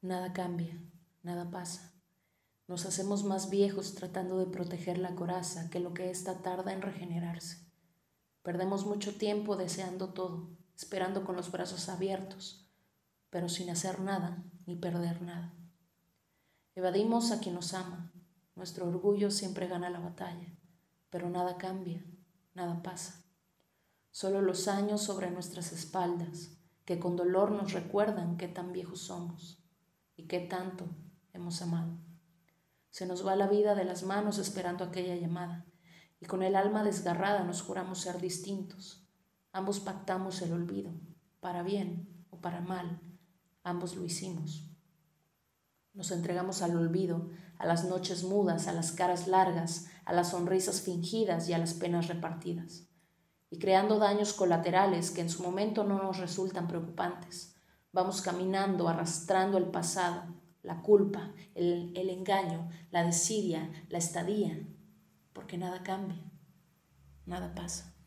Nada cambia, nada pasa. Nos hacemos más viejos tratando de proteger la coraza que lo que ésta tarda en regenerarse. Perdemos mucho tiempo deseando todo, esperando con los brazos abiertos, pero sin hacer nada ni perder nada. Evadimos a quien nos ama. Nuestro orgullo siempre gana la batalla, pero nada cambia, nada pasa. Solo los años sobre nuestras espaldas, que con dolor nos recuerdan qué tan viejos somos y qué tanto hemos amado. Se nos va la vida de las manos esperando aquella llamada, y con el alma desgarrada nos juramos ser distintos. Ambos pactamos el olvido, para bien o para mal, ambos lo hicimos. Nos entregamos al olvido, a las noches mudas, a las caras largas, a las sonrisas fingidas y a las penas repartidas, y creando daños colaterales que en su momento no nos resultan preocupantes. Vamos caminando, arrastrando el pasado, la culpa, el, el engaño, la desidia, la estadía, porque nada cambia, nada pasa.